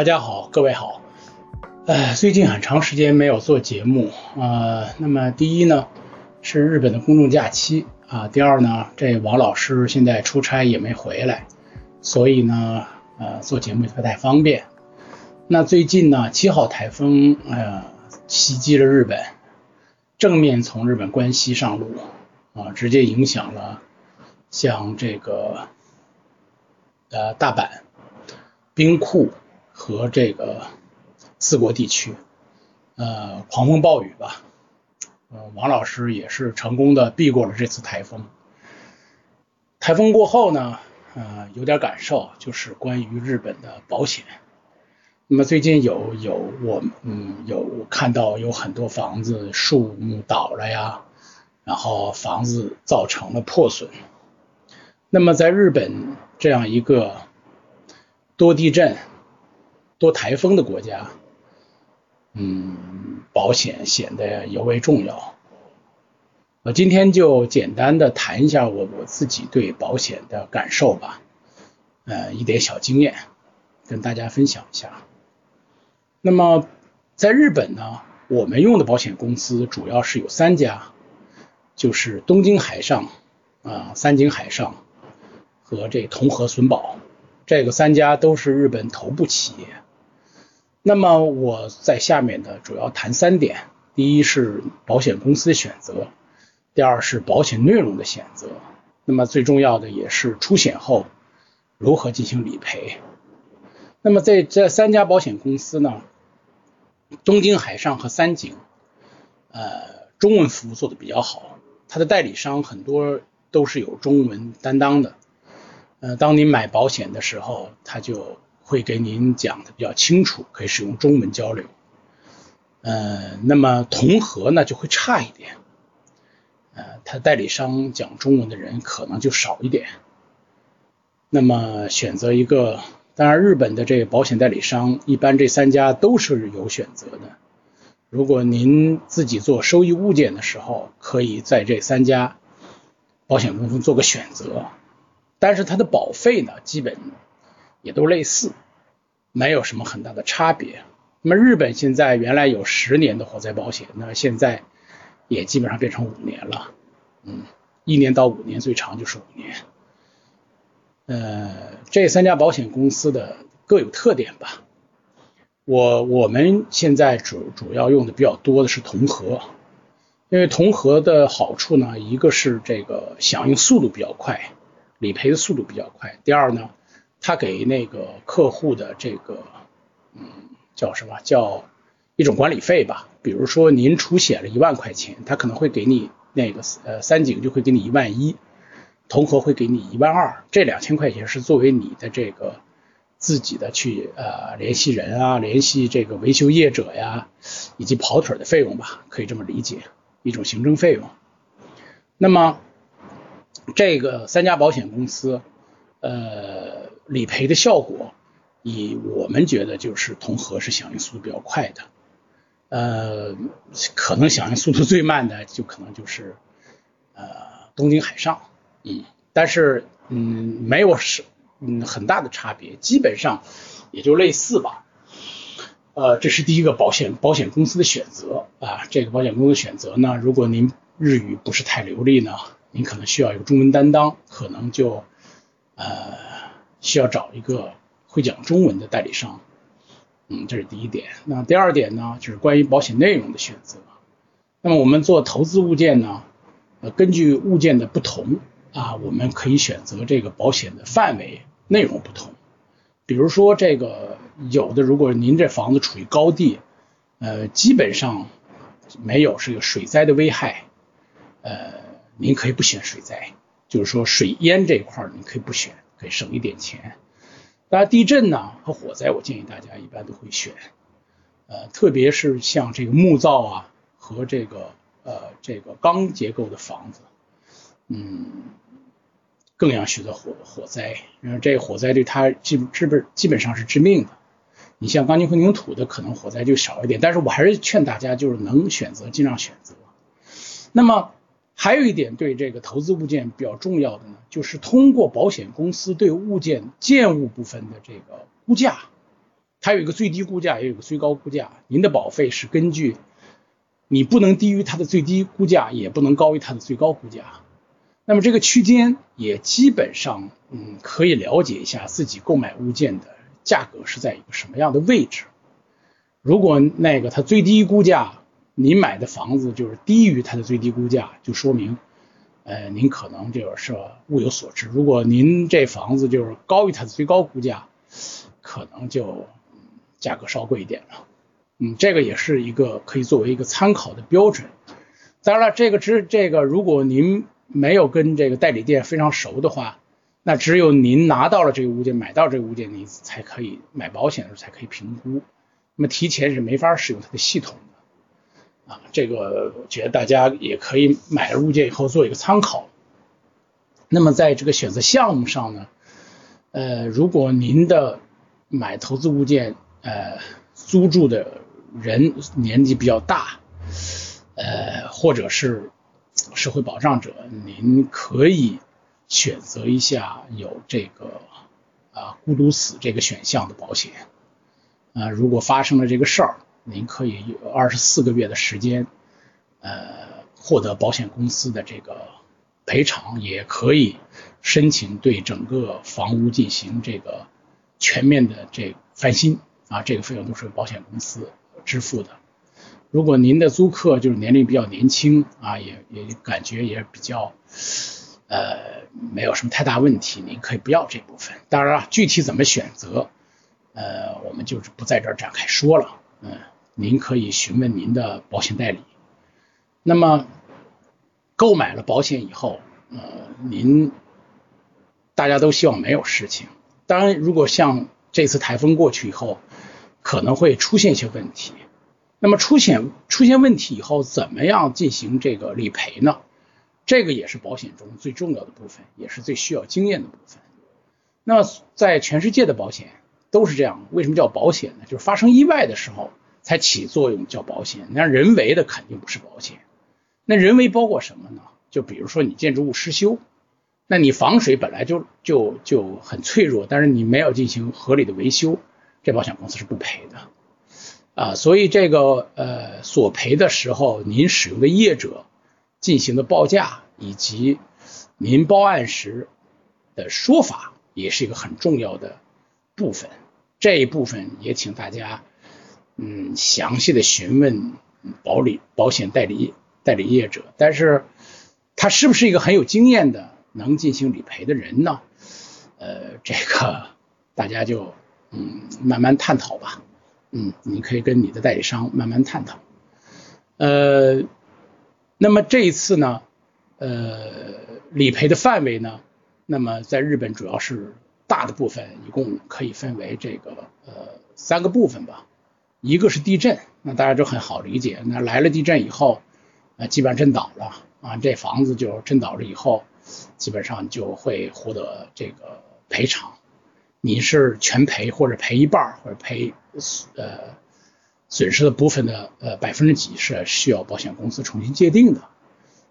大家好，各位好。呃，最近很长时间没有做节目啊、那么第一呢是日本的公众假期啊、第二呢这王老师现在出差也没回来，所以呢呃做节目也不太方便。那最近呢七号台风呃袭击了日本，正面从日本关西上路啊、直接影响了像这个呃大阪、兵库和这个四国地区，呃，狂风暴雨吧。呃，王老师也是成功的避过了这次台风。台风过后呢，呃，有点感受，就是关于日本的保险。那么最近有有我嗯有看到有很多房子树木倒了呀，然后房子造成了破损。那么在日本这样一个多地震、多台风的国家，嗯，保险显得尤为重要。我今天就简单的谈一下我我自己对保险的感受吧，呃，一点小经验跟大家分享一下。那么在日本呢，我们用的保险公司主要是有三家，就是东京海上啊、三井海上和这同和损保，这个三家都是日本头部企业。那么我在下面呢，主要谈三点：第一是保险公司的选择，第二是保险内容的选择，那么最重要的也是出险后如何进行理赔。那么在这三家保险公司呢，东京海上和三井，呃，中文服务做的比较好，它的代理商很多都是有中文担当的。呃，当你买保险的时候，他就会给您讲的比较清楚，可以使用中文交流。呃，那么同和呢就会差一点，呃，他代理商讲中文的人可能就少一点。那么选择一个，当然日本的这个保险代理商，一般这三家都是有选择的。如果您自己做收益物件的时候，可以在这三家保险公司做个选择。但是它的保费呢，基本也都类似，没有什么很大的差别。那么日本现在原来有十年的火灾保险，那现在也基本上变成五年了，嗯，一年到五年，最长就是五年。呃，这三家保险公司的各有特点吧。我我们现在主主要用的比较多的是同和，因为同和的好处呢，一个是这个响应速度比较快。理赔的速度比较快。第二呢，他给那个客户的这个，嗯，叫什么叫一种管理费吧？比如说您出险了一万块钱，他可能会给你那个呃三井就会给你一万一，同和会给你一万二，这两千块钱是作为你的这个自己的去呃联系人啊，联系这个维修业者呀，以及跑腿的费用吧，可以这么理解，一种行政费用。那么。这个三家保险公司，呃，理赔的效果，以我们觉得就是同和是响应速度比较快的，呃，可能响应速度最慢的就可能就是呃东京海上，嗯，但是嗯没有是嗯很大的差别，基本上也就类似吧，呃，这是第一个保险保险公司的选择。啊，这个保险公司的选择呢，如果您日语不是太流利呢。您可能需要一个中文担当，可能就呃需要找一个会讲中文的代理商，嗯，这是第一点。那第二点呢，就是关于保险内容的选择。那么我们做投资物件呢，呃，根据物件的不同啊，我们可以选择这个保险的范围内容不同。比如说这个有的，如果您这房子处于高地，呃，基本上没有这个水灾的危害，呃。您可以不选水灾，就是说水淹这一块儿，您可以不选，可以省一点钱。当然地震呢和火灾，我建议大家一般都会选，呃，特别是像这个木造啊和这个呃这个钢结构的房子，嗯，更要选择火火灾，因为这个火灾对它基基本基本上是致命的。你像钢筋混凝土的，可能火灾就少一点，但是我还是劝大家就是能选择尽量选择。那么。还有一点对这个投资物件比较重要的呢，就是通过保险公司对物件建物部分的这个估价，它有一个最低估价，也有个最高估价。您的保费是根据你不能低于它的最低估价，也不能高于它的最高估价。那么这个区间也基本上，嗯，可以了解一下自己购买物件的价格是在一个什么样的位置。如果那个它最低估价，您买的房子就是低于它的最低估价，就说明，呃，您可能就是物有所值。如果您这房子就是高于它的最高估价，可能就价格稍贵一点了。嗯，这个也是一个可以作为一个参考的标准。当然了，这个只这个如果您。没有跟这个代理店非常熟的话，那只有您拿到了这个物件，买到这个物件，你才可以买保险的时候才可以评估。那么提前是没法使用它的系统啊。这个我觉得大家也可以买了物件以后做一个参考。那么在这个选择项目上呢，呃，如果您的买投资物件，呃，租住的人年纪比较大，呃，或者是。社会保障者，您可以选择一下有这个啊孤独死这个选项的保险啊。如果发生了这个事儿，您可以有二十四个月的时间，呃，获得保险公司的这个赔偿，也可以申请对整个房屋进行这个全面的这翻新啊。这个费用都是由保险公司支付的。如果您的租客就是年龄比较年轻啊，也也感觉也比较，呃，没有什么太大问题，您可以不要这部分。当然了，具体怎么选择，呃，我们就是不在这儿展开说了。嗯，您可以询问您的保险代理。那么，购买了保险以后，呃，您大家都希望没有事情。当然，如果像这次台风过去以后，可能会出现一些问题。那么出现出现问题以后，怎么样进行这个理赔呢？这个也是保险中最重要的部分，也是最需要经验的部分。那么在全世界的保险都是这样，为什么叫保险呢？就是发生意外的时候才起作用叫保险。那人为的肯定不是保险。那人为包括什么呢？就比如说你建筑物失修，那你防水本来就就就很脆弱，但是你没有进行合理的维修，这保险公司是不赔的。啊，所以这个呃索赔的时候，您使用的业者进行的报价，以及您报案时的说法，也是一个很重要的部分。这一部分也请大家嗯详细的询问保理保险代理代理业者，但是他是不是一个很有经验的能进行理赔的人呢？呃，这个 大家就嗯慢慢探讨吧。嗯，你可以跟你的代理商慢慢探讨。呃，那么这一次呢，呃，理赔的范围呢，那么在日本主要是大的部分，一共可以分为这个呃三个部分吧。一个是地震，那大家都很好理解，那来了地震以后，呃，基本上震倒了啊，这房子就震倒了以后，基本上就会获得这个赔偿。你是全赔或者赔一半或者赔呃损失的部分的呃百分之几是需要保险公司重新界定的。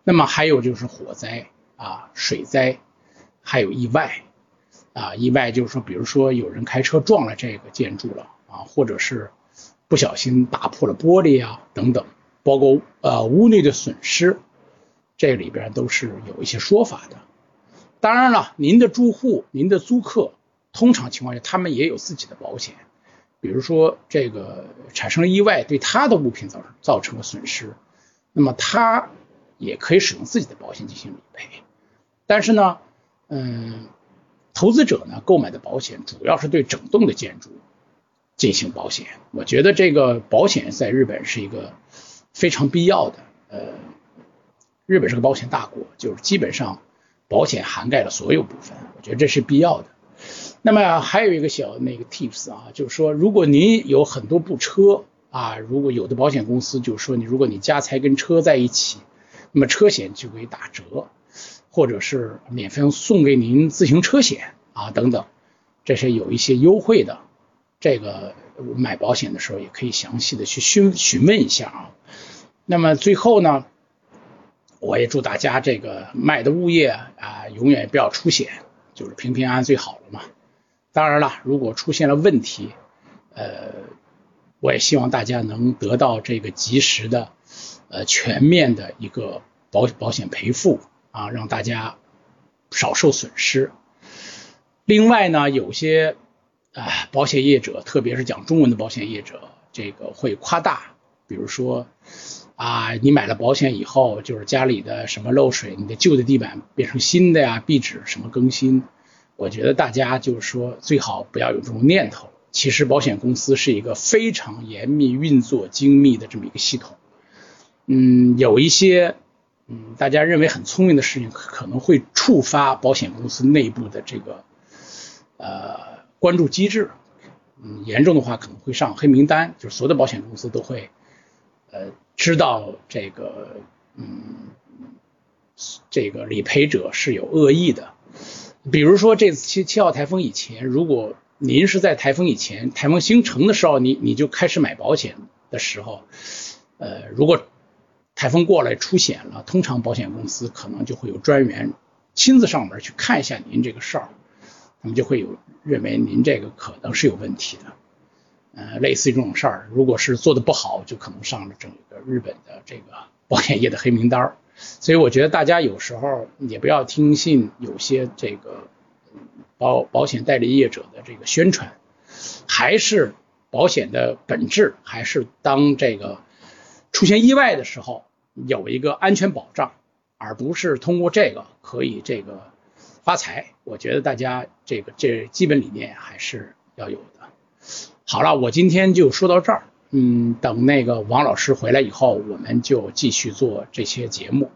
那么还有就是火灾啊、水灾，还有意外啊，意外就是说，比如说有人开车撞了这个建筑了啊，或者是不小心打破了玻璃啊等等，包括呃屋内的损失，这里边都是有一些说法的。当然了，您的住户、您的租客。通常情况下，他们也有自己的保险，比如说这个产生了意外，对他的物品造成造成了损失，那么他也可以使用自己的保险进行理赔。但是呢，嗯，投资者呢购买的保险主要是对整栋的建筑进行保险。我觉得这个保险在日本是一个非常必要的。呃，日本是个保险大国，就是基本上保险涵盖了所有部分，我觉得这是必要的。那么还有一个小那个 tips 啊，就是说，如果您有很多部车啊，如果有的保险公司就是说，你如果你家财跟车在一起，那么车险就可以打折，或者是免费送给您自行车险啊等等，这是有一些优惠的。这个买保险的时候也可以详细的去询询问一下啊。那么最后呢，我也祝大家这个卖的物业啊，永远不要出险，就是平平安安最好了嘛。当然了，如果出现了问题，呃，我也希望大家能得到这个及时的、呃全面的一个保保险赔付啊，让大家少受损失。另外呢，有些啊保险业者，特别是讲中文的保险业者，这个会夸大，比如说啊，你买了保险以后，就是家里的什么漏水，你的旧的地板变成新的呀，壁纸什么更新。我觉得大家就是说最好不要有这种念头。其实保险公司是一个非常严密运作、精密的这么一个系统。嗯，有一些嗯大家认为很聪明的事情，可能会触发保险公司内部的这个呃关注机制。嗯，严重的话可能会上黑名单，就是所有的保险公司都会呃知道这个嗯这个理赔者是有恶意的。比如说这次七七号台风以前，如果您是在台风以前，台风形成的时候，你你就开始买保险的时候，呃，如果台风过来出险了，通常保险公司可能就会有专员亲自上门去看一下您这个事儿，他们就会有认为您这个可能是有问题的，呃，类似于这种事儿，如果是做的不好，就可能上了整个日本的这个保险业的黑名单儿。所以我觉得大家有时候也不要听信有些这个保保险代理业者的这个宣传，还是保险的本质，还是当这个出现意外的时候有一个安全保障，而不是通过这个可以这个发财。我觉得大家这个这基本理念还是要有的。好了，我今天就说到这儿。嗯，等那个王老师回来以后，我们就继续做这些节目。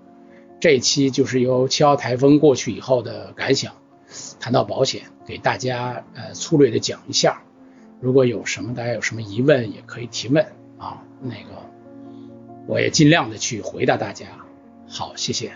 这一期就是由七号台风过去以后的感想，谈到保险，给大家呃粗略的讲一下。如果有什么大家有什么疑问，也可以提问啊，那个我也尽量的去回答大家。好，谢谢。